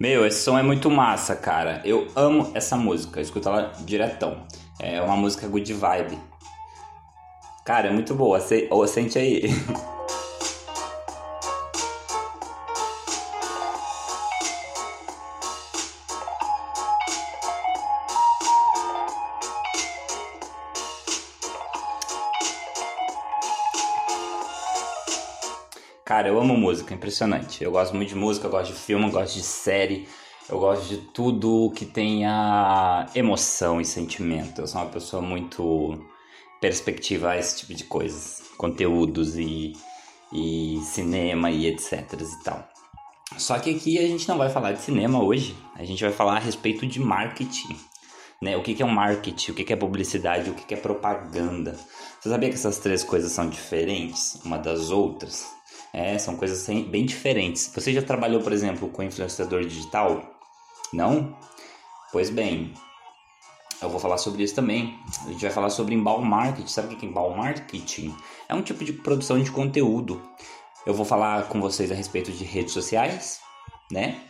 Meu, esse som é muito massa, cara. Eu amo essa música, escuta ela diretão. É uma música good vibe. Cara, é muito boa, sente aí. Cara, eu amo música, impressionante. Eu gosto muito de música, eu gosto de filme, eu gosto de série, eu gosto de tudo que tenha emoção e sentimento. Eu sou uma pessoa muito perspectiva a esse tipo de coisas, conteúdos e, e cinema e etc e tal. Só que aqui a gente não vai falar de cinema hoje, a gente vai falar a respeito de marketing. Né? O que, que é um marketing, o que, que é publicidade, o que, que é propaganda. Você sabia que essas três coisas são diferentes uma das outras? É, são coisas bem diferentes. Você já trabalhou, por exemplo, com influenciador digital? Não? Pois bem, eu vou falar sobre isso também. A gente vai falar sobre inbound marketing. Sabe o que é inbound marketing? É um tipo de produção de conteúdo. Eu vou falar com vocês a respeito de redes sociais, né?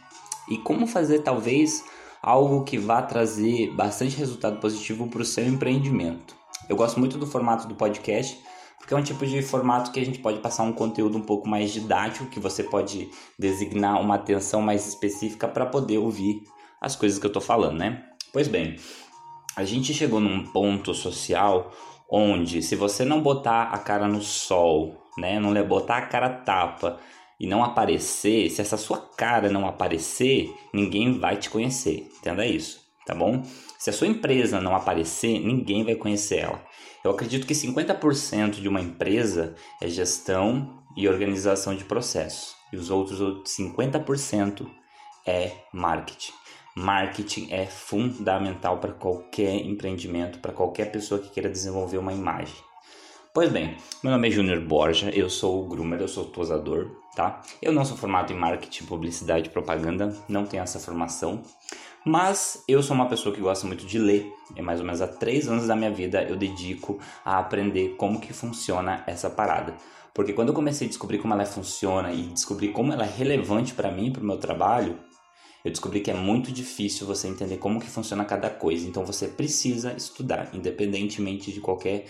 E como fazer talvez algo que vá trazer bastante resultado positivo para o seu empreendimento. Eu gosto muito do formato do podcast porque é um tipo de formato que a gente pode passar um conteúdo um pouco mais didático, que você pode designar uma atenção mais específica para poder ouvir as coisas que eu estou falando, né? Pois bem, a gente chegou num ponto social onde se você não botar a cara no sol, né, não botar a cara tapa e não aparecer, se essa sua cara não aparecer, ninguém vai te conhecer. Entenda isso, tá bom? Se a sua empresa não aparecer, ninguém vai conhecer ela. Eu acredito que 50% de uma empresa é gestão e organização de processos, e os outros 50% é marketing. Marketing é fundamental para qualquer empreendimento, para qualquer pessoa que queira desenvolver uma imagem. Pois bem, meu nome é Júnior Borja, eu sou groomer, eu sou tosador, tá? Eu não sou formado em marketing, publicidade e propaganda, não tenho essa formação, mas eu sou uma pessoa que gosta muito de ler. E mais ou menos há três anos da minha vida eu dedico a aprender como que funciona essa parada. Porque quando eu comecei a descobrir como ela funciona e descobrir como ela é relevante para mim, para o meu trabalho, eu descobri que é muito difícil você entender como que funciona cada coisa. Então você precisa estudar, independentemente de qualquer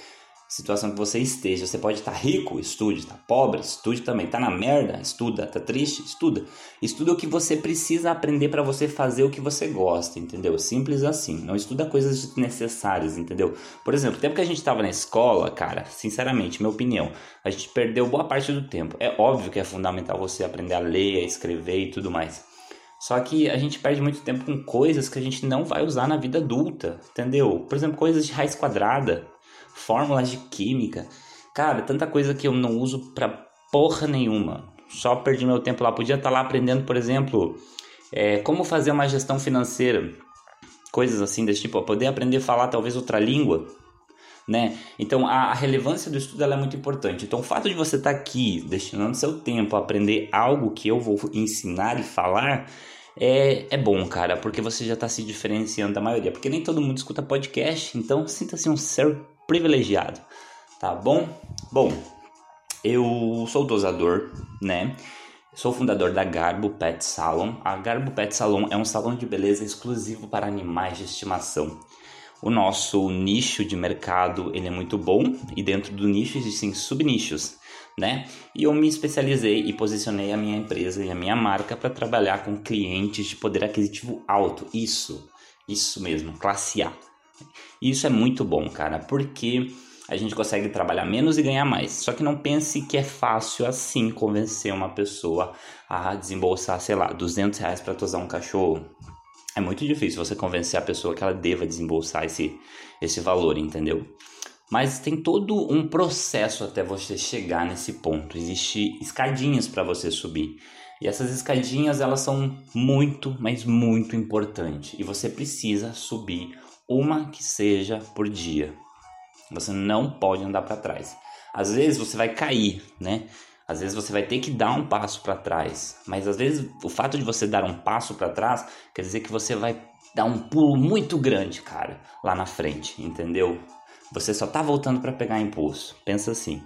situação que você esteja. Você pode estar rico, estude, está pobre, estude também, está na merda, estuda, está triste, estuda. Estuda o que você precisa aprender para você fazer o que você gosta, entendeu? Simples assim. Não estuda coisas desnecessárias, entendeu? Por exemplo, o tempo que a gente estava na escola, cara, sinceramente, minha opinião, a gente perdeu boa parte do tempo. É óbvio que é fundamental você aprender a ler, a escrever e tudo mais. Só que a gente perde muito tempo com coisas que a gente não vai usar na vida adulta, entendeu? Por exemplo, coisas de raiz quadrada fórmulas de química. Cara, tanta coisa que eu não uso pra porra nenhuma. Só perdi meu tempo lá. Podia estar tá lá aprendendo, por exemplo, é, como fazer uma gestão financeira. Coisas assim desse tipo. Poder aprender a falar talvez outra língua. Né? Então a, a relevância do estudo é muito importante. Então o fato de você estar tá aqui destinando seu tempo a aprender algo que eu vou ensinar e falar é, é bom, cara, porque você já está se diferenciando da maioria. Porque nem todo mundo escuta podcast, então sinta-se um ser privilegiado, tá bom? Bom, eu sou dosador, né? Sou fundador da Garbo Pet Salon. A Garbo Pet Salon é um salão de beleza exclusivo para animais de estimação. O nosso nicho de mercado ele é muito bom e dentro do nicho existem subnichos, né? E eu me especializei e posicionei a minha empresa e a minha marca para trabalhar com clientes de poder aquisitivo alto. Isso, isso mesmo, classe A. E isso é muito bom, cara, porque a gente consegue trabalhar menos e ganhar mais. Só que não pense que é fácil assim convencer uma pessoa a desembolsar, sei lá, 200 reais para tosar um cachorro. É muito difícil você convencer a pessoa que ela deva desembolsar esse, esse valor, entendeu? Mas tem todo um processo até você chegar nesse ponto. Existem escadinhas para você subir. E essas escadinhas elas são muito, mas muito importantes. E você precisa subir uma que seja por dia. Você não pode andar para trás. Às vezes você vai cair, né? Às vezes você vai ter que dar um passo para trás, mas às vezes o fato de você dar um passo para trás quer dizer que você vai dar um pulo muito grande, cara, lá na frente, entendeu? Você só tá voltando para pegar impulso. Pensa assim.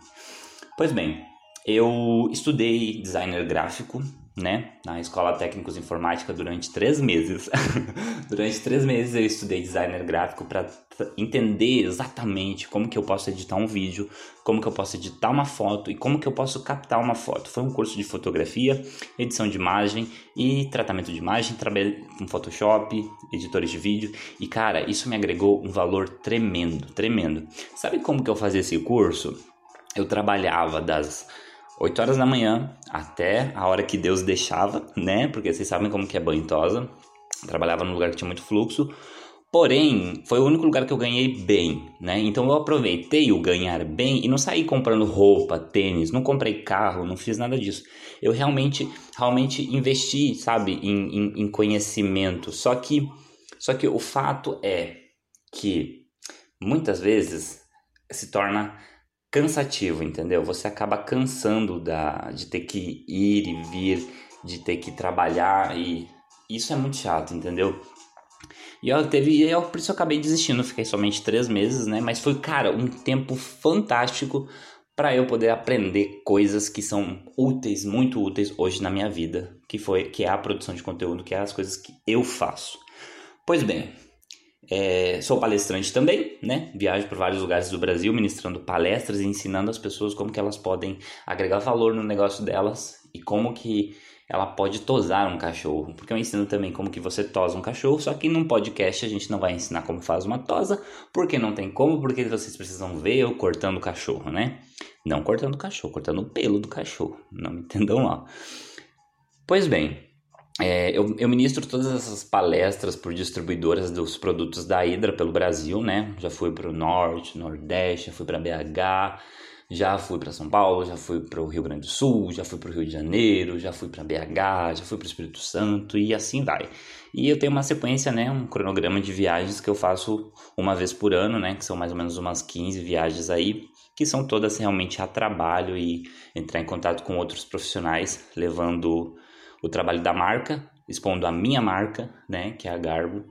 Pois bem, eu estudei designer gráfico, né, na Escola Técnicos Informática durante três meses. durante três meses eu estudei designer gráfico para entender exatamente como que eu posso editar um vídeo, como que eu posso editar uma foto e como que eu posso captar uma foto. Foi um curso de fotografia, edição de imagem e tratamento de imagem, trabalhei com Photoshop, editores de vídeo e cara, isso me agregou um valor tremendo, tremendo. Sabe como que eu fazia esse curso? Eu trabalhava das 8 horas da manhã até a hora que Deus deixava, né? Porque vocês sabem como que é banho tosa. Trabalhava num lugar que tinha muito fluxo. Porém, foi o único lugar que eu ganhei bem, né? Então eu aproveitei o ganhar bem e não saí comprando roupa, tênis, não comprei carro, não fiz nada disso. Eu realmente, realmente investi, sabe, em, em, em conhecimento. Só que, só que o fato é que muitas vezes se torna cansativo, entendeu? Você acaba cansando da, de ter que ir e vir, de ter que trabalhar e isso é muito chato, entendeu? E eu teve, eu, por isso eu acabei desistindo, fiquei somente três meses, né? Mas foi, cara, um tempo fantástico para eu poder aprender coisas que são úteis, muito úteis hoje na minha vida, que foi que é a produção de conteúdo, que é as coisas que eu faço. Pois bem, é, sou palestrante também, né? Viajo por vários lugares do Brasil ministrando palestras e ensinando as pessoas como que elas podem agregar valor no negócio delas e como que ela pode tosar um cachorro. Porque eu ensino também como que você tosa um cachorro, só que num podcast a gente não vai ensinar como faz uma tosa, porque não tem como, porque vocês precisam ver eu cortando o cachorro, né? Não cortando o cachorro, cortando o pelo do cachorro. Não me entendam mal. Pois bem, é, eu, eu, ministro todas essas palestras por distribuidoras dos produtos da Hydra pelo Brasil, né? Já fui para o Norte, Nordeste, já fui para BH, já fui para São Paulo, já fui para o Rio Grande do Sul, já fui para o Rio de Janeiro, já fui para BH, já fui para o Espírito Santo e assim vai. E eu tenho uma sequência, né? Um cronograma de viagens que eu faço uma vez por ano, né? Que são mais ou menos umas 15 viagens aí, que são todas realmente a trabalho e entrar em contato com outros profissionais, levando o trabalho da marca, expondo a minha marca, né, que é a Garbo,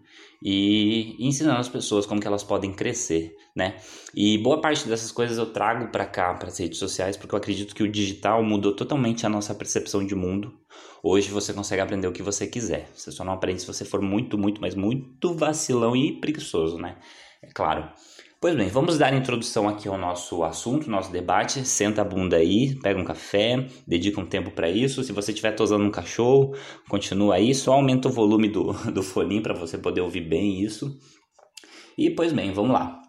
e ensinando as pessoas como que elas podem crescer, né? E boa parte dessas coisas eu trago para cá, para as redes sociais, porque eu acredito que o digital mudou totalmente a nossa percepção de mundo. Hoje você consegue aprender o que você quiser. Você só não aprende se você for muito, muito, mas muito vacilão e preguiçoso, né? É claro. Pois bem, vamos dar introdução aqui ao nosso assunto, nosso debate. Senta a bunda aí, pega um café, dedica um tempo para isso. Se você estiver tosando um cachorro, continua aí, só aumenta o volume do, do fone para você poder ouvir bem isso. E pois bem, vamos lá.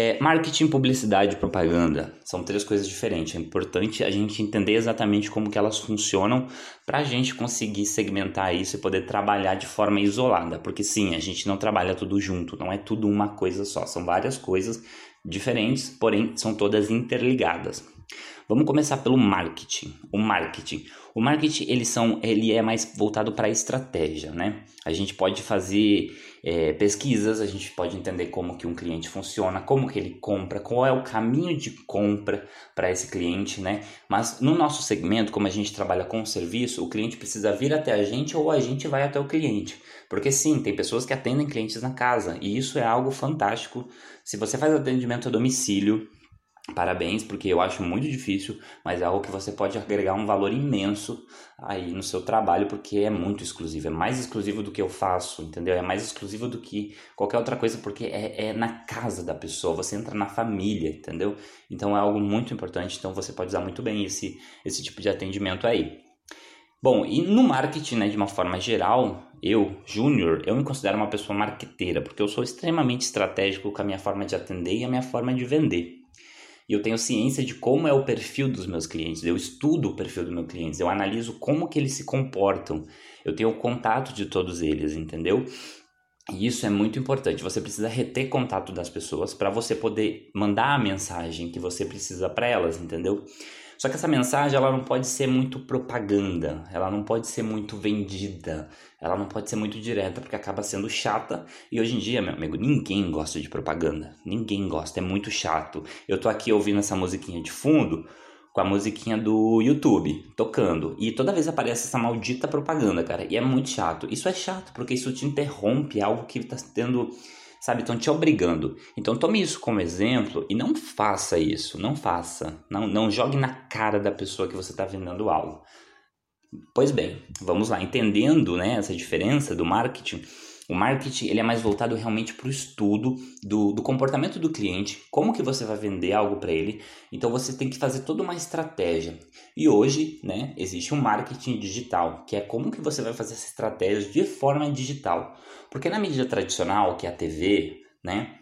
É, marketing, publicidade e propaganda são três coisas diferentes. É importante a gente entender exatamente como que elas funcionam para a gente conseguir segmentar isso e poder trabalhar de forma isolada. Porque sim, a gente não trabalha tudo junto, não é tudo uma coisa só. São várias coisas diferentes, porém são todas interligadas. Vamos começar pelo marketing. O marketing. O marketing ele, são, ele é mais voltado para a estratégia, né? A gente pode fazer é, pesquisas, a gente pode entender como que um cliente funciona, como que ele compra, qual é o caminho de compra para esse cliente, né? Mas no nosso segmento, como a gente trabalha com serviço, o cliente precisa vir até a gente ou a gente vai até o cliente. Porque sim, tem pessoas que atendem clientes na casa e isso é algo fantástico. Se você faz atendimento a domicílio, Parabéns, porque eu acho muito difícil, mas é algo que você pode agregar um valor imenso aí no seu trabalho, porque é muito exclusivo, é mais exclusivo do que eu faço, entendeu? É mais exclusivo do que qualquer outra coisa, porque é, é na casa da pessoa, você entra na família, entendeu? Então é algo muito importante, então você pode usar muito bem esse, esse tipo de atendimento aí. Bom, e no marketing, né, de uma forma geral, eu, Júnior, eu me considero uma pessoa marqueteira, porque eu sou extremamente estratégico com a minha forma de atender e a minha forma de vender. E eu tenho ciência de como é o perfil dos meus clientes. Eu estudo o perfil dos meus clientes, eu analiso como que eles se comportam. Eu tenho contato de todos eles, entendeu? E isso é muito importante. Você precisa reter contato das pessoas para você poder mandar a mensagem que você precisa para elas, entendeu? Só que essa mensagem ela não pode ser muito propaganda, ela não pode ser muito vendida, ela não pode ser muito direta porque acaba sendo chata. E hoje em dia, meu amigo, ninguém gosta de propaganda, ninguém gosta, é muito chato. Eu tô aqui ouvindo essa musiquinha de fundo com a musiquinha do YouTube tocando e toda vez aparece essa maldita propaganda, cara, e é muito chato. Isso é chato porque isso te interrompe algo que tá tendo sabe? Estão te obrigando. Então tome isso como exemplo e não faça isso, não faça. Não, não jogue na cara da pessoa que você está vendendo algo. Pois bem, vamos lá, entendendo né, essa diferença do marketing, o marketing ele é mais voltado realmente para o estudo do, do comportamento do cliente, como que você vai vender algo para ele. Então você tem que fazer toda uma estratégia. E hoje, né, existe um marketing digital, que é como que você vai fazer essa estratégia de forma digital. Porque na mídia tradicional, que é a TV, né?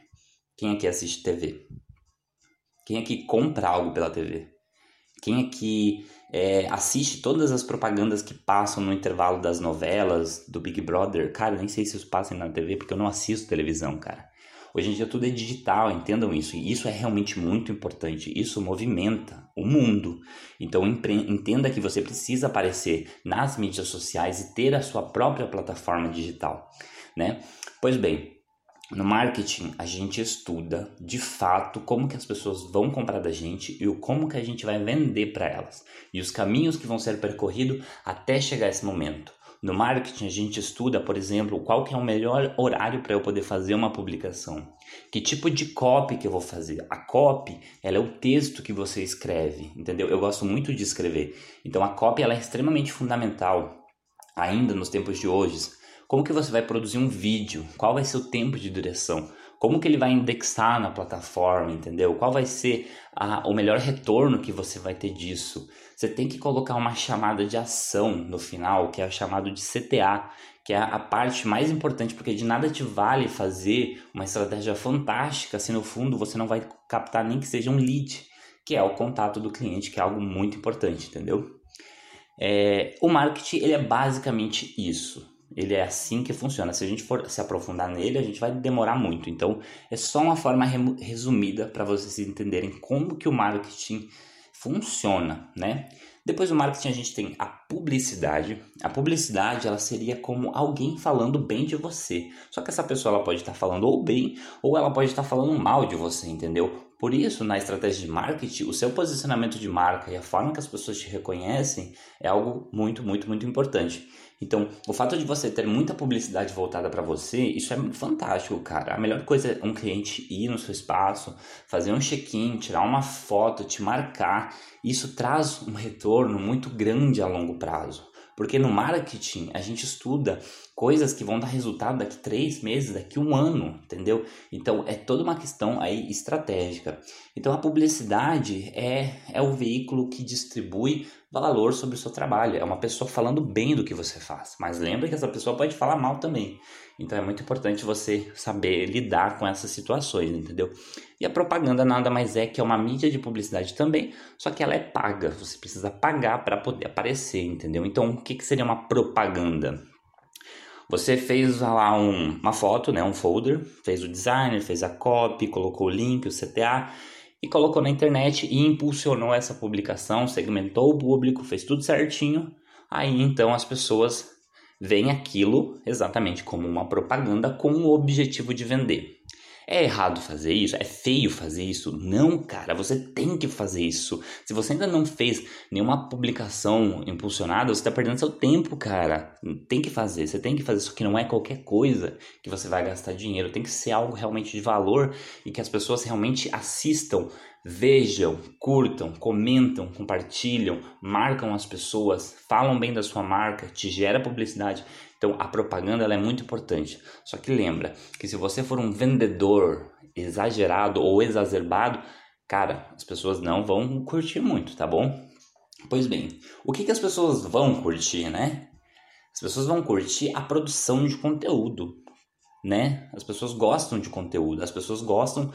Quem aqui assiste TV? Quem aqui compra algo pela TV? Quem aqui é, assiste todas as propagandas que passam no intervalo das novelas, do Big Brother? Cara, nem sei se isso passa na TV porque eu não assisto televisão, cara. Hoje em dia tudo é digital, entendam isso. E isso é realmente muito importante. Isso movimenta o mundo. Então entenda que você precisa aparecer nas mídias sociais e ter a sua própria plataforma digital, né? Pois bem, no marketing, a gente estuda de fato como que as pessoas vão comprar da gente e o como que a gente vai vender para elas e os caminhos que vão ser percorridos até chegar esse momento. No marketing, a gente estuda, por exemplo, qual que é o melhor horário para eu poder fazer uma publicação. Que tipo de copy que eu vou fazer? A copy, ela é o texto que você escreve, entendeu? Eu gosto muito de escrever. Então a copy ela é extremamente fundamental ainda nos tempos de hoje como que você vai produzir um vídeo? Qual vai ser o tempo de duração? Como que ele vai indexar na plataforma, entendeu? Qual vai ser a, o melhor retorno que você vai ter disso? Você tem que colocar uma chamada de ação no final, que é chamado de CTA, que é a parte mais importante, porque de nada te vale fazer uma estratégia fantástica se no fundo você não vai captar nem que seja um lead, que é o contato do cliente, que é algo muito importante, entendeu? É, o marketing ele é basicamente isso. Ele é assim que funciona. Se a gente for se aprofundar nele, a gente vai demorar muito. Então, é só uma forma resumida para vocês entenderem como que o marketing funciona, né? Depois do marketing a gente tem a publicidade. A publicidade ela seria como alguém falando bem de você. Só que essa pessoa ela pode estar falando ou bem ou ela pode estar falando mal de você, entendeu? Por isso, na estratégia de marketing, o seu posicionamento de marca e a forma que as pessoas te reconhecem é algo muito, muito, muito importante. Então, o fato de você ter muita publicidade voltada para você, isso é fantástico, cara. A melhor coisa é um cliente ir no seu espaço, fazer um check-in, tirar uma foto, te marcar. Isso traz um retorno muito grande a longo prazo. Porque no marketing a gente estuda coisas que vão dar resultado daqui três meses, daqui um ano, entendeu? Então é toda uma questão aí estratégica. Então a publicidade é, é o veículo que distribui valor sobre o seu trabalho. É uma pessoa falando bem do que você faz. Mas lembre que essa pessoa pode falar mal também. Então é muito importante você saber lidar com essas situações, entendeu? E a propaganda nada mais é que é uma mídia de publicidade também, só que ela é paga. Você precisa pagar para poder aparecer, entendeu? Então o que, que seria uma propaganda? Você fez lá um, uma foto, né, um folder, fez o design, fez a copy, colocou o link, o CTA e colocou na internet e impulsionou essa publicação, segmentou o público, fez tudo certinho. Aí então as pessoas veem aquilo exatamente como uma propaganda com o objetivo de vender. É errado fazer isso? É feio fazer isso? Não, cara, você tem que fazer isso. Se você ainda não fez nenhuma publicação impulsionada, você está perdendo seu tempo, cara. Tem que fazer, você tem que fazer. Isso que não é qualquer coisa que você vai gastar dinheiro. Tem que ser algo realmente de valor e que as pessoas realmente assistam, vejam, curtam, comentam, compartilham, marcam as pessoas, falam bem da sua marca, te gera publicidade. Então a propaganda ela é muito importante. Só que lembra que se você for um vendedor exagerado ou exacerbado, cara, as pessoas não vão curtir muito, tá bom? Pois bem, o que, que as pessoas vão curtir, né? As pessoas vão curtir a produção de conteúdo, né? As pessoas gostam de conteúdo, as pessoas gostam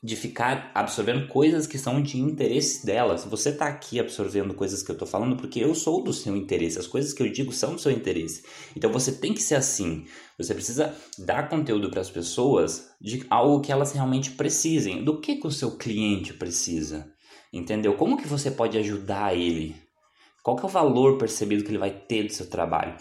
de ficar absorvendo coisas que são de interesse delas. Você está aqui absorvendo coisas que eu estou falando porque eu sou do seu interesse. As coisas que eu digo são do seu interesse. Então você tem que ser assim. Você precisa dar conteúdo para as pessoas de algo que elas realmente precisem. Do que, que o seu cliente precisa? Entendeu? Como que você pode ajudar ele? Qual que é o valor percebido que ele vai ter do seu trabalho?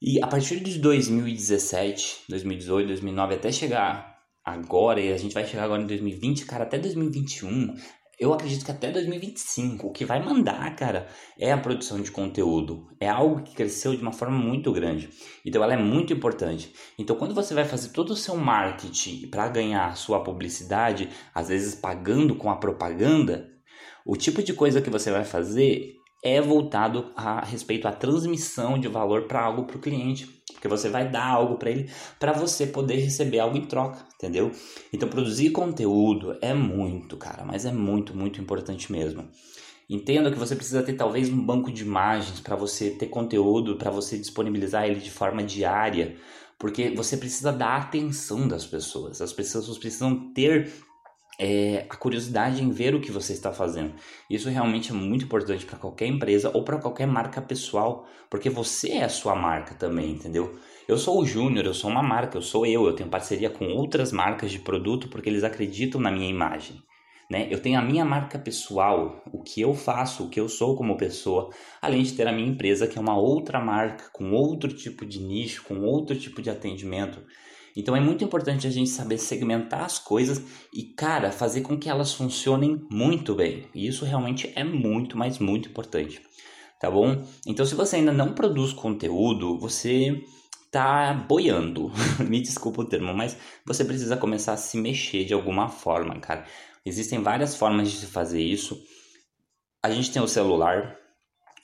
E a partir de 2017, 2018, 2009 até chegar agora, e a gente vai chegar agora em 2020, cara, até 2021, eu acredito que até 2025, o que vai mandar, cara, é a produção de conteúdo. É algo que cresceu de uma forma muito grande. Então ela é muito importante. Então quando você vai fazer todo o seu marketing para ganhar sua publicidade, às vezes pagando com a propaganda, o tipo de coisa que você vai fazer é voltado a respeito à transmissão de valor para algo para o cliente. Porque você vai dar algo para ele para você poder receber algo em troca, entendeu? Então produzir conteúdo é muito, cara, mas é muito, muito importante mesmo. Entenda que você precisa ter talvez um banco de imagens para você ter conteúdo, para você disponibilizar ele de forma diária, porque você precisa dar atenção das pessoas. As pessoas precisam ter é, a curiosidade em ver o que você está fazendo. Isso realmente é muito importante para qualquer empresa ou para qualquer marca pessoal, porque você é a sua marca também, entendeu? Eu sou o Júnior, eu sou uma marca, eu sou eu, eu tenho parceria com outras marcas de produto porque eles acreditam na minha imagem. Né? Eu tenho a minha marca pessoal, o que eu faço, o que eu sou como pessoa, além de ter a minha empresa, que é uma outra marca, com outro tipo de nicho, com outro tipo de atendimento. Então é muito importante a gente saber segmentar as coisas e, cara, fazer com que elas funcionem muito bem. E isso realmente é muito, mas muito importante. Tá bom? Então, se você ainda não produz conteúdo, você tá boiando. Me desculpa o termo, mas você precisa começar a se mexer de alguma forma, cara. Existem várias formas de se fazer isso. A gente tem o celular,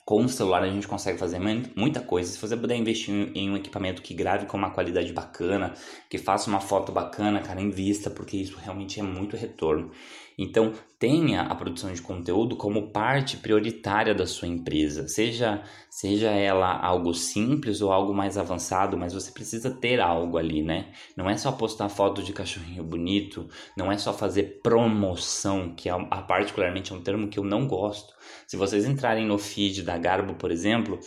com o celular a gente consegue fazer muita coisa. Se você puder investir em um equipamento que grave com uma qualidade bacana, que faça uma foto bacana, cara, invista, porque isso realmente é muito retorno. Então, tenha a produção de conteúdo como parte prioritária da sua empresa, seja, seja ela algo simples ou algo mais avançado, mas você precisa ter algo ali, né? Não é só postar foto de cachorrinho bonito, não é só fazer promoção, que é, particularmente é um termo que eu não gosto. Se vocês entrarem no feed da Garbo, por exemplo,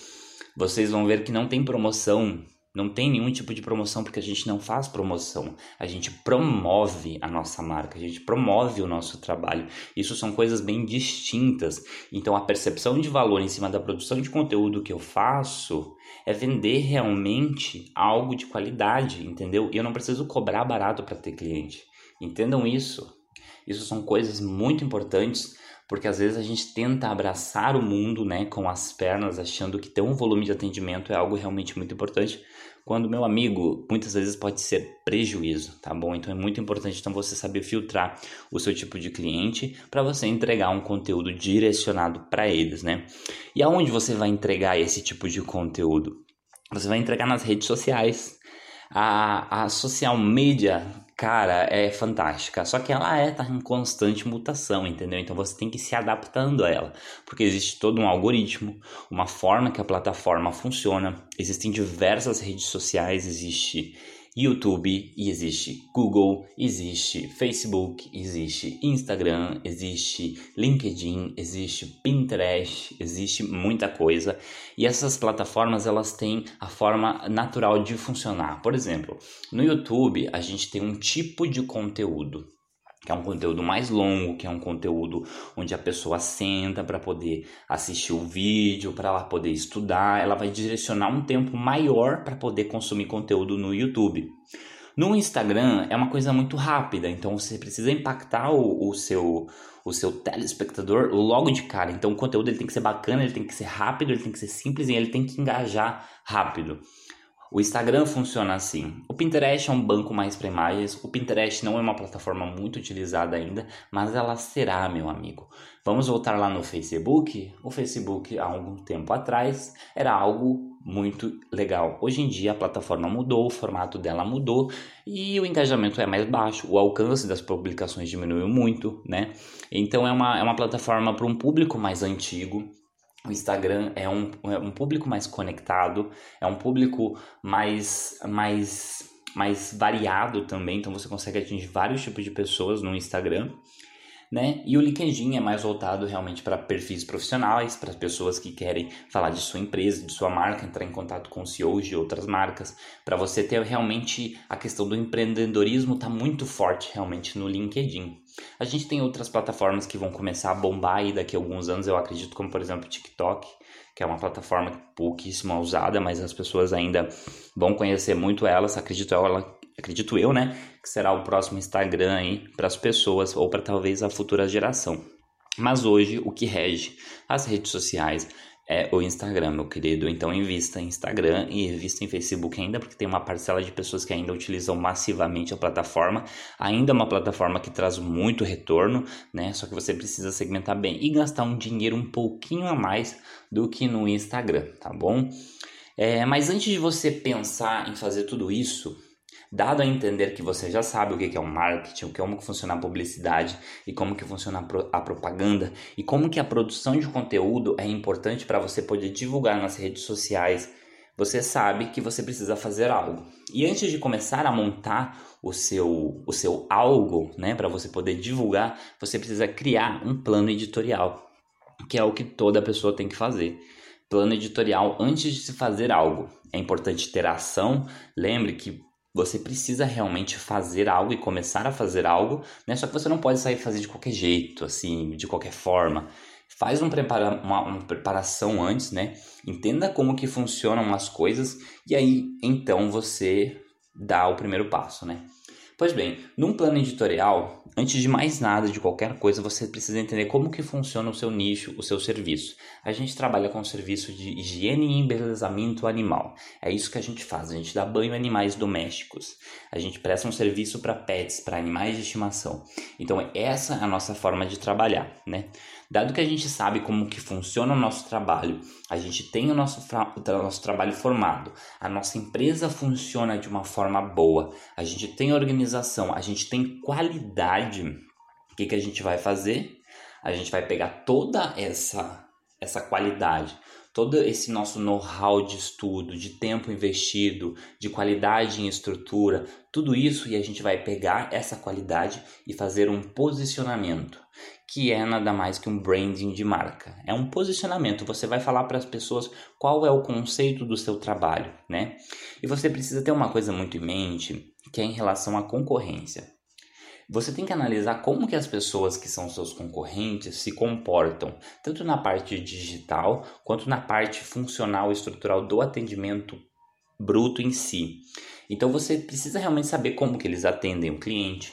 vocês vão ver que não tem promoção não tem nenhum tipo de promoção porque a gente não faz promoção. A gente promove a nossa marca, a gente promove o nosso trabalho. Isso são coisas bem distintas. Então a percepção de valor em cima da produção de conteúdo que eu faço é vender realmente algo de qualidade, entendeu? E eu não preciso cobrar barato para ter cliente. Entendam isso. Isso são coisas muito importantes porque às vezes a gente tenta abraçar o mundo, né, com as pernas, achando que ter um volume de atendimento é algo realmente muito importante, quando meu amigo muitas vezes pode ser prejuízo, tá bom? Então é muito importante então você saber filtrar o seu tipo de cliente para você entregar um conteúdo direcionado para eles, né? E aonde você vai entregar esse tipo de conteúdo? Você vai entregar nas redes sociais. A, a social media cara, é fantástica. Só que ela é tá em constante mutação, entendeu? Então você tem que ir se adaptando a ela, porque existe todo um algoritmo, uma forma que a plataforma funciona. Existem diversas redes sociais, existe YouTube, existe Google, existe Facebook, existe Instagram, existe LinkedIn, existe Pinterest, existe muita coisa. E essas plataformas elas têm a forma natural de funcionar. Por exemplo, no YouTube a gente tem um tipo de conteúdo que é um conteúdo mais longo, que é um conteúdo onde a pessoa senta para poder assistir o vídeo, para ela poder estudar, ela vai direcionar um tempo maior para poder consumir conteúdo no YouTube. No Instagram é uma coisa muito rápida, então você precisa impactar o, o, seu o seu telespectador logo de cara. Então o conteúdo ele tem que ser bacana, ele tem que ser rápido, ele tem que ser simples e ele tem que engajar rápido. O Instagram funciona assim. O Pinterest é um banco mais para imagens. O Pinterest não é uma plataforma muito utilizada ainda, mas ela será, meu amigo. Vamos voltar lá no Facebook. O Facebook, há algum tempo atrás, era algo muito legal. Hoje em dia a plataforma mudou, o formato dela mudou e o engajamento é mais baixo, o alcance das publicações diminuiu muito, né? Então é uma, é uma plataforma para um público mais antigo, o Instagram é um, é um público mais conectado, é um público mais, mais, mais variado também, então você consegue atingir vários tipos de pessoas no Instagram. Né? E o LinkedIn é mais voltado realmente para perfis profissionais, para pessoas que querem falar de sua empresa, de sua marca, entrar em contato com CEOs de outras marcas, para você ter realmente a questão do empreendedorismo está muito forte realmente no LinkedIn. A gente tem outras plataformas que vão começar a bombar aí daqui a alguns anos, eu acredito, como por exemplo TikTok, que é uma plataforma pouquíssimo usada, mas as pessoas ainda vão conhecer muito elas, acredito ela, acredito eu, né, que será o próximo Instagram aí para as pessoas ou para talvez a futura geração. Mas hoje o que rege as redes sociais é o Instagram, meu querido. Então invista em Instagram e invista em Facebook ainda, porque tem uma parcela de pessoas que ainda utilizam massivamente a plataforma. Ainda é uma plataforma que traz muito retorno, né? Só que você precisa segmentar bem e gastar um dinheiro um pouquinho a mais do que no Instagram, tá bom? É, mas antes de você pensar em fazer tudo isso, Dado a entender que você já sabe o que é o marketing, como que funciona a publicidade e como que funciona a propaganda e como que a produção de conteúdo é importante para você poder divulgar nas redes sociais, você sabe que você precisa fazer algo. E antes de começar a montar o seu, o seu algo, né, para você poder divulgar, você precisa criar um plano editorial, que é o que toda pessoa tem que fazer plano editorial antes de se fazer algo. É importante ter ação. Lembre que você precisa realmente fazer algo e começar a fazer algo, né? Só que você não pode sair fazer de qualquer jeito, assim, de qualquer forma. Faz um prepara uma, uma preparação antes, né? Entenda como que funcionam as coisas e aí então você dá o primeiro passo, né? Pois bem, num plano editorial, antes de mais nada, de qualquer coisa, você precisa entender como que funciona o seu nicho, o seu serviço. A gente trabalha com serviço de higiene e embelezamento animal. É isso que a gente faz, a gente dá banho em animais domésticos. A gente presta um serviço para pets, para animais de estimação. Então, essa é a nossa forma de trabalhar, né? Dado que a gente sabe como que funciona o nosso trabalho, a gente tem o nosso, o nosso trabalho formado, a nossa empresa funciona de uma forma boa, a gente tem organização, a gente tem qualidade, o que, que a gente vai fazer? A gente vai pegar toda essa, essa qualidade, todo esse nosso know-how de estudo, de tempo investido, de qualidade em estrutura, tudo isso e a gente vai pegar essa qualidade e fazer um posicionamento que é nada mais que um branding de marca. É um posicionamento. Você vai falar para as pessoas qual é o conceito do seu trabalho, né? E você precisa ter uma coisa muito em mente, que é em relação à concorrência. Você tem que analisar como que as pessoas que são seus concorrentes se comportam, tanto na parte digital quanto na parte funcional e estrutural do atendimento bruto em si. Então você precisa realmente saber como que eles atendem o cliente,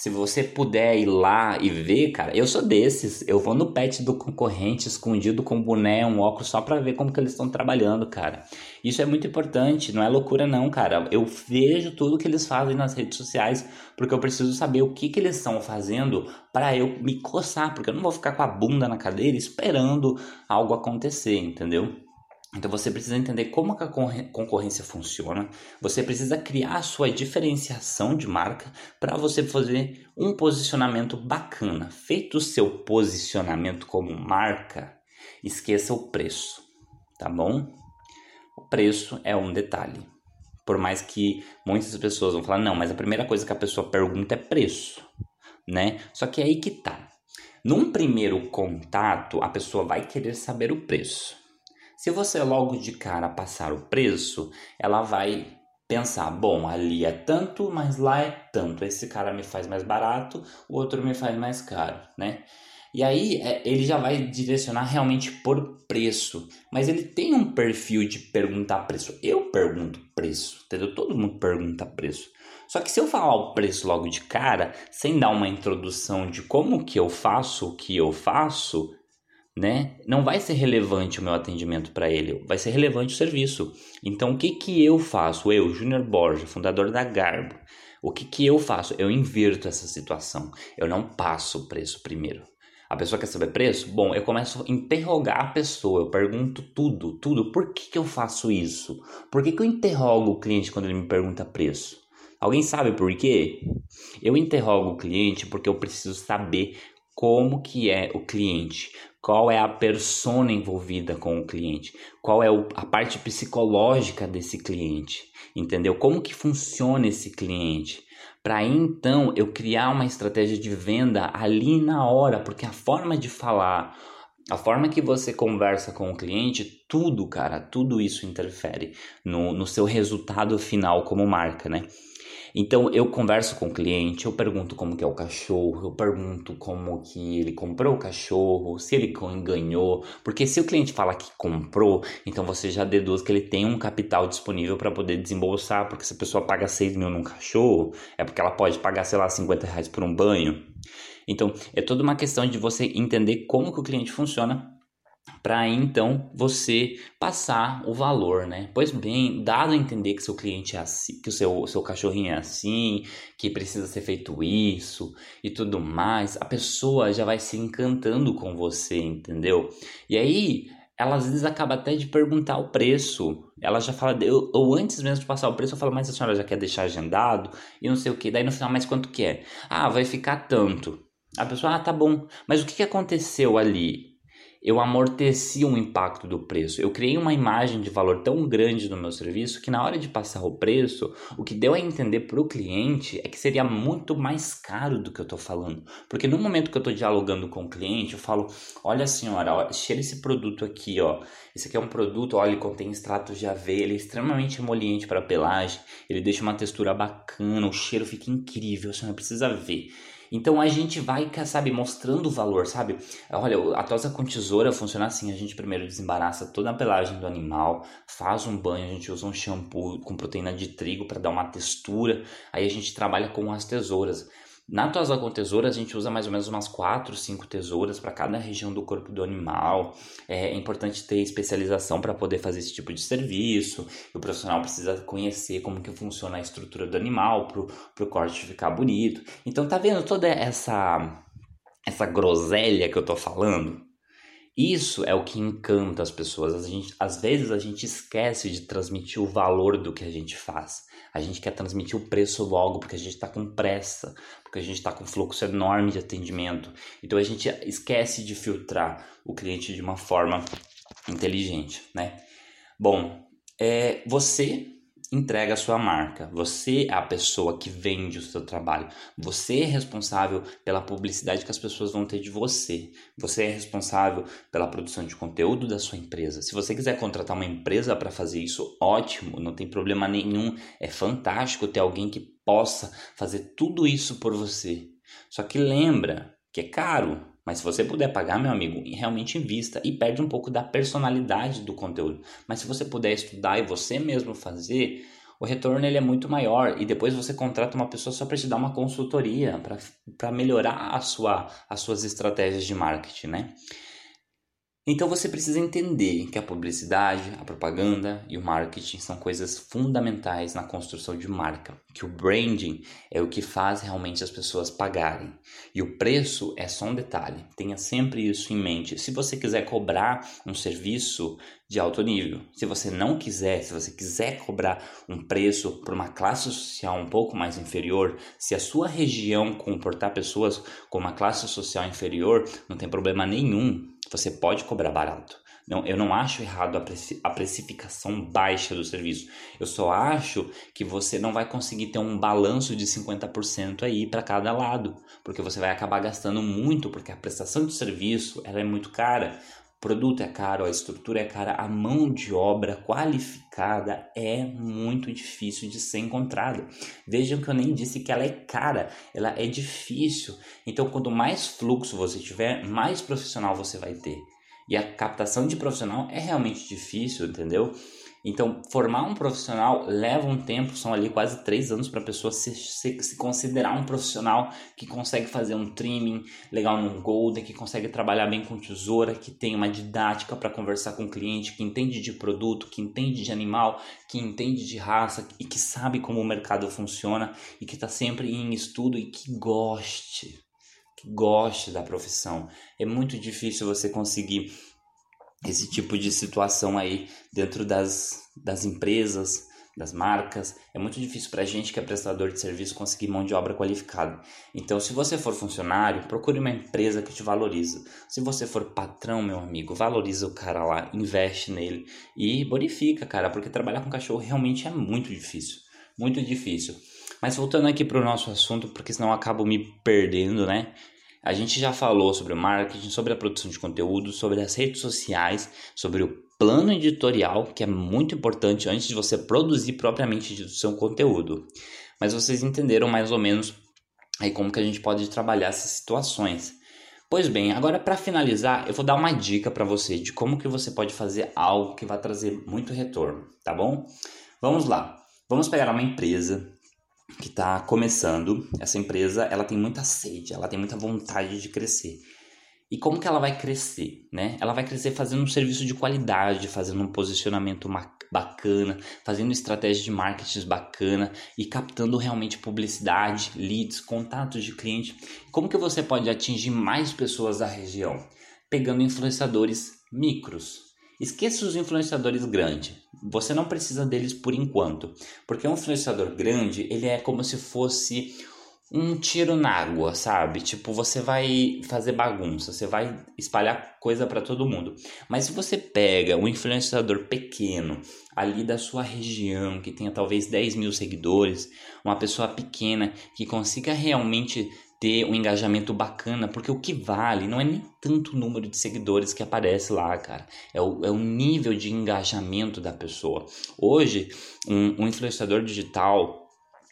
se você puder ir lá e ver, cara, eu sou desses. Eu vou no pet do concorrente escondido com um boné, um óculos, só pra ver como que eles estão trabalhando, cara. Isso é muito importante, não é loucura não, cara. Eu vejo tudo que eles fazem nas redes sociais, porque eu preciso saber o que que eles estão fazendo para eu me coçar, porque eu não vou ficar com a bunda na cadeira esperando algo acontecer, entendeu? Então você precisa entender como a concorrência funciona, você precisa criar a sua diferenciação de marca para você fazer um posicionamento bacana. Feito o seu posicionamento como marca, esqueça o preço, tá bom? O preço é um detalhe. Por mais que muitas pessoas vão falar, não, mas a primeira coisa que a pessoa pergunta é preço, né? Só que é aí que tá. Num primeiro contato, a pessoa vai querer saber o preço. Se você logo de cara passar o preço, ela vai pensar, bom, ali é tanto, mas lá é tanto. Esse cara me faz mais barato, o outro me faz mais caro, né? E aí é, ele já vai direcionar realmente por preço. Mas ele tem um perfil de perguntar preço. Eu pergunto preço, entendeu? Todo mundo pergunta preço. Só que se eu falar o preço logo de cara, sem dar uma introdução de como que eu faço o que eu faço, né? Não vai ser relevante o meu atendimento para ele, vai ser relevante o serviço. Então, o que que eu faço? Eu, Júnior Borja, fundador da Garbo, o que que eu faço? Eu inverto essa situação. Eu não passo o preço primeiro. A pessoa quer saber preço? Bom, eu começo a interrogar a pessoa, eu pergunto tudo, tudo. Por que, que eu faço isso? Por que, que eu interrogo o cliente quando ele me pergunta preço? Alguém sabe por quê? Eu interrogo o cliente porque eu preciso saber como que é o cliente, qual é a persona envolvida com o cliente, qual é o, a parte psicológica desse cliente, entendeu? Como que funciona esse cliente? Para então eu criar uma estratégia de venda ali na hora, porque a forma de falar, a forma que você conversa com o cliente, tudo, cara, tudo isso interfere no, no seu resultado final como marca, né? Então eu converso com o cliente, eu pergunto como que é o cachorro, eu pergunto como que ele comprou o cachorro, se ele ganhou, porque se o cliente fala que comprou, então você já deduz que ele tem um capital disponível para poder desembolsar, porque se a pessoa paga 6 mil num cachorro, é porque ela pode pagar, sei lá, 50 reais por um banho. Então é toda uma questão de você entender como que o cliente funciona para então você passar o valor, né? Pois bem, dado entender que seu cliente é assim, que o seu, seu cachorrinho é assim, que precisa ser feito isso e tudo mais, a pessoa já vai se encantando com você, entendeu? E aí, ela às vezes acaba até de perguntar o preço. Ela já fala, eu, ou antes mesmo de passar o preço, eu falo, mas a senhora já quer deixar agendado? E não sei o que. Daí no final, mas quanto que é? Ah, vai ficar tanto. A pessoa, ah, tá bom. Mas o que, aconteceu ali? eu amorteci o impacto do preço. Eu criei uma imagem de valor tão grande no meu serviço que na hora de passar o preço, o que deu a entender para o cliente é que seria muito mais caro do que eu estou falando. Porque no momento que eu estou dialogando com o cliente, eu falo: olha senhora, ó, cheira esse produto aqui, ó. Esse aqui é um produto, olha, ele contém extratos de aveia, ele é extremamente emoliente para pelagem, ele deixa uma textura bacana, o cheiro fica incrível, a senhora precisa ver. Então a gente vai, sabe, mostrando o valor, sabe? Olha, a tosa com tesoura funciona assim: a gente primeiro desembaraça toda a pelagem do animal, faz um banho, a gente usa um shampoo com proteína de trigo para dar uma textura, aí a gente trabalha com as tesouras. Na tosa com tesoura, a gente usa mais ou menos umas 4, 5 tesouras para cada região do corpo do animal. É importante ter especialização para poder fazer esse tipo de serviço. O profissional precisa conhecer como que funciona a estrutura do animal para o corte ficar bonito. Então, tá vendo toda essa, essa groselha que eu tô falando? Isso é o que encanta as pessoas. A gente, às vezes a gente esquece de transmitir o valor do que a gente faz. A gente quer transmitir o preço logo porque a gente está com pressa, porque a gente está com um fluxo enorme de atendimento. Então a gente esquece de filtrar o cliente de uma forma inteligente, né? Bom, é, você entrega a sua marca. Você é a pessoa que vende o seu trabalho. Você é responsável pela publicidade que as pessoas vão ter de você. Você é responsável pela produção de conteúdo da sua empresa. Se você quiser contratar uma empresa para fazer isso, ótimo, não tem problema nenhum. É fantástico ter alguém que possa fazer tudo isso por você. Só que lembra que é caro. Mas se você puder pagar, meu amigo, realmente invista e perde um pouco da personalidade do conteúdo. Mas se você puder estudar e você mesmo fazer, o retorno ele é muito maior e depois você contrata uma pessoa só para te dar uma consultoria, para melhorar a sua, as suas estratégias de marketing, né? Então você precisa entender que a publicidade, a propaganda e o marketing são coisas fundamentais na construção de marca, que o branding é o que faz realmente as pessoas pagarem. E o preço é só um detalhe. Tenha sempre isso em mente. Se você quiser cobrar um serviço de alto nível, se você não quiser, se você quiser cobrar um preço para uma classe social um pouco mais inferior, se a sua região comportar pessoas com uma classe social inferior, não tem problema nenhum você pode cobrar barato. Não, eu não acho errado a, preci a precificação baixa do serviço. Eu só acho que você não vai conseguir ter um balanço de 50% aí para cada lado, porque você vai acabar gastando muito, porque a prestação de serviço ela é muito cara. O produto é caro, a estrutura é cara, a mão de obra qualificada é muito difícil de ser encontrada. Vejam que eu nem disse que ela é cara, ela é difícil. Então, quanto mais fluxo você tiver, mais profissional você vai ter. E a captação de profissional é realmente difícil, entendeu? Então, formar um profissional leva um tempo, são ali quase três anos para a pessoa se, se, se, considerar um profissional que consegue fazer um trimming legal num golden, que consegue trabalhar bem com tesoura, que tem uma didática para conversar com o cliente, que entende de produto, que entende de animal, que entende de raça e que sabe como o mercado funciona e que está sempre em estudo e que goste, que goste da profissão. É muito difícil você conseguir esse tipo de situação aí dentro das, das empresas, das marcas. É muito difícil para a gente que é prestador de serviço conseguir mão de obra qualificada. Então, se você for funcionário, procure uma empresa que te valoriza. Se você for patrão, meu amigo, valoriza o cara lá, investe nele e bonifica, cara, porque trabalhar com cachorro realmente é muito difícil. Muito difícil. Mas voltando aqui para o nosso assunto, porque senão eu acabo me perdendo, né? A gente já falou sobre o marketing, sobre a produção de conteúdo, sobre as redes sociais, sobre o plano editorial, que é muito importante antes de você produzir propriamente o seu conteúdo. Mas vocês entenderam mais ou menos aí como que a gente pode trabalhar essas situações. Pois bem, agora para finalizar, eu vou dar uma dica para você de como que você pode fazer algo que vai trazer muito retorno, tá bom? Vamos lá. Vamos pegar uma empresa que está começando, essa empresa ela tem muita sede, ela tem muita vontade de crescer. E como que ela vai crescer, né? Ela vai crescer fazendo um serviço de qualidade, fazendo um posicionamento bacana, fazendo estratégia de marketing bacana e captando realmente publicidade, leads, contatos de cliente. Como que você pode atingir mais pessoas da região? Pegando influenciadores micros. Esqueça os influenciadores grandes. Você não precisa deles por enquanto, porque um influenciador grande, ele é como se fosse um tiro na água, sabe? Tipo, você vai fazer bagunça, você vai espalhar coisa para todo mundo. Mas se você pega um influenciador pequeno, ali da sua região, que tenha talvez 10 mil seguidores, uma pessoa pequena que consiga realmente ter um engajamento bacana, porque o que vale não é nem tanto o número de seguidores que aparece lá, cara, é o, é o nível de engajamento da pessoa. Hoje, um, um influenciador digital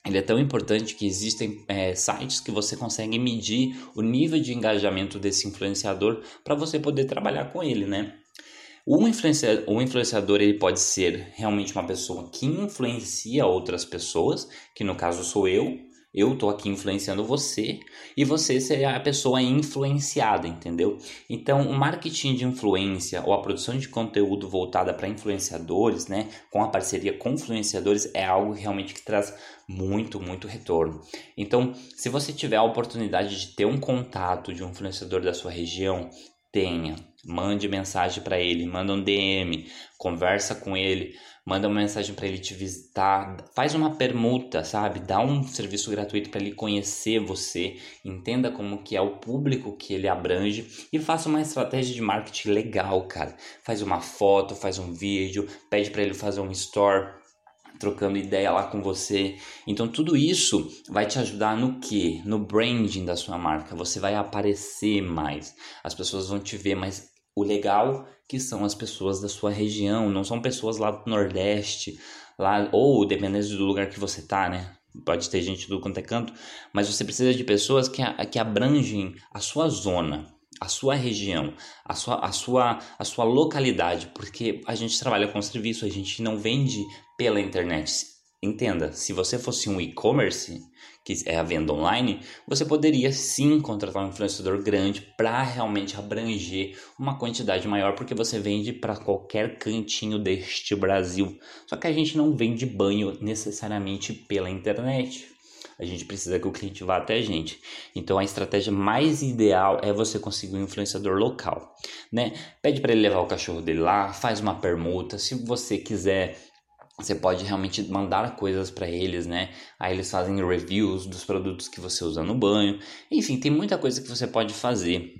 ele é tão importante que existem é, sites que você consegue medir o nível de engajamento desse influenciador para você poder trabalhar com ele, né? O influenciador, o influenciador ele pode ser realmente uma pessoa que influencia outras pessoas, que no caso sou eu, eu tô aqui influenciando você e você seria a pessoa influenciada, entendeu? Então, o marketing de influência ou a produção de conteúdo voltada para influenciadores, né, com a parceria com influenciadores é algo realmente que traz muito, muito retorno. Então, se você tiver a oportunidade de ter um contato de um influenciador da sua região, tenha, mande mensagem para ele, manda um DM, conversa com ele, manda uma mensagem para ele te visitar, faz uma permuta, sabe? Dá um serviço gratuito para ele conhecer você, entenda como que é o público que ele abrange e faça uma estratégia de marketing legal, cara. Faz uma foto, faz um vídeo, pede para ele fazer um store trocando ideia lá com você. Então tudo isso vai te ajudar no que? No branding da sua marca. Você vai aparecer mais. As pessoas vão te ver mais o legal que são as pessoas da sua região, não são pessoas lá do Nordeste, lá ou dependendo do lugar que você tá, né? Pode ter gente do quanto é canto, mas você precisa de pessoas que, que abrangem a sua zona a sua região, a sua, a sua, a sua localidade, porque a gente trabalha com serviço, a gente não vende pela internet. Entenda, se você fosse um e-commerce, que é a venda online, você poderia sim contratar um influenciador grande para realmente abranger uma quantidade maior, porque você vende para qualquer cantinho deste Brasil. Só que a gente não vende banho necessariamente pela internet a gente precisa que o cliente vá até a gente. Então a estratégia mais ideal é você conseguir um influenciador local, né? Pede para ele levar o cachorro dele lá, faz uma permuta. Se você quiser você pode realmente mandar coisas para eles, né? Aí eles fazem reviews dos produtos que você usa no banho. Enfim, tem muita coisa que você pode fazer.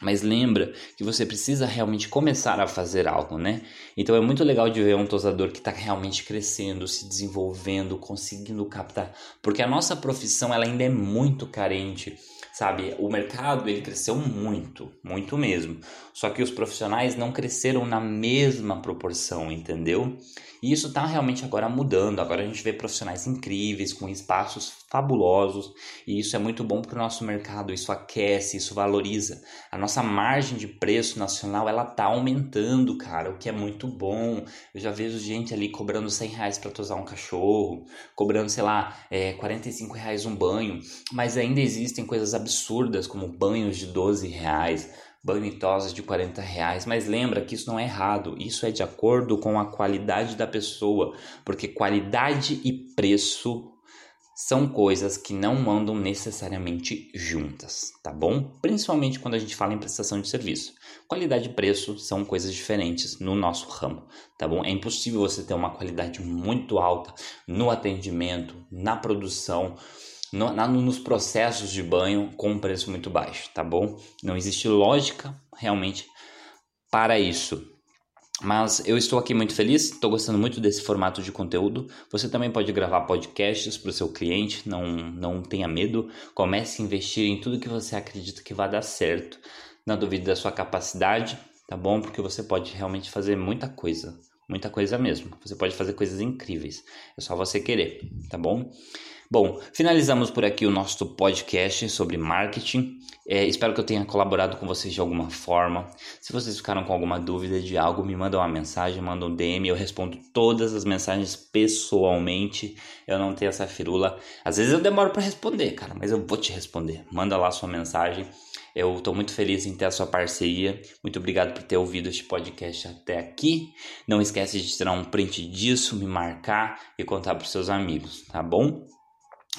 Mas lembra que você precisa realmente começar a fazer algo, né? Então é muito legal de ver um tosador que está realmente crescendo, se desenvolvendo, conseguindo captar, porque a nossa profissão ela ainda é muito carente sabe? O mercado ele cresceu muito, muito mesmo. Só que os profissionais não cresceram na mesma proporção, entendeu? E isso está realmente agora mudando. Agora a gente vê profissionais incríveis, com espaços fabulosos, e isso é muito bom para o nosso mercado. Isso aquece, isso valoriza. A nossa margem de preço nacional ela tá aumentando, cara, o que é muito bom. Eu já vejo gente ali cobrando 100 reais para tosar um cachorro, cobrando, sei lá, é, 45 reais um banho, mas ainda existem coisas absurdas como banhos de 12 reais banitosas de 40 reais, mas lembra que isso não é errado, isso é de acordo com a qualidade da pessoa, porque qualidade e preço são coisas que não andam necessariamente juntas, tá bom? Principalmente quando a gente fala em prestação de serviço. Qualidade e preço são coisas diferentes no nosso ramo, tá bom? É impossível você ter uma qualidade muito alta no atendimento, na produção, no, na, nos processos de banho com um preço muito baixo, tá bom? Não existe lógica realmente para isso. Mas eu estou aqui muito feliz, estou gostando muito desse formato de conteúdo. Você também pode gravar podcasts para o seu cliente, não, não tenha medo. Comece a investir em tudo que você acredita que vai dar certo. Não duvide da sua capacidade, tá bom? Porque você pode realmente fazer muita coisa, muita coisa mesmo. Você pode fazer coisas incríveis, é só você querer, tá bom? Bom, finalizamos por aqui o nosso podcast sobre marketing. É, espero que eu tenha colaborado com vocês de alguma forma. Se vocês ficaram com alguma dúvida de algo, me mandam uma mensagem, mandam um DM. Eu respondo todas as mensagens pessoalmente. Eu não tenho essa firula. Às vezes eu demoro para responder, cara, mas eu vou te responder. Manda lá sua mensagem. Eu estou muito feliz em ter a sua parceria. Muito obrigado por ter ouvido este podcast até aqui. Não esquece de tirar um print disso, me marcar e contar para seus amigos, tá bom?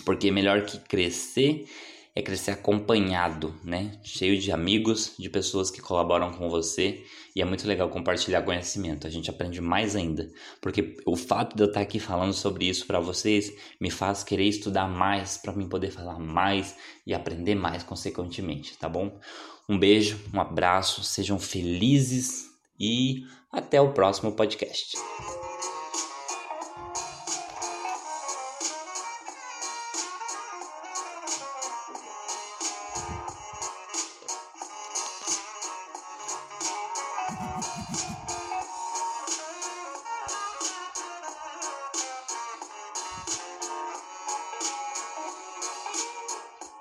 Porque melhor que crescer é crescer acompanhado, né? Cheio de amigos, de pessoas que colaboram com você e é muito legal compartilhar conhecimento. A gente aprende mais ainda, porque o fato de eu estar aqui falando sobre isso para vocês me faz querer estudar mais para mim poder falar mais e aprender mais consequentemente, tá bom? Um beijo, um abraço, sejam felizes e até o próximo podcast.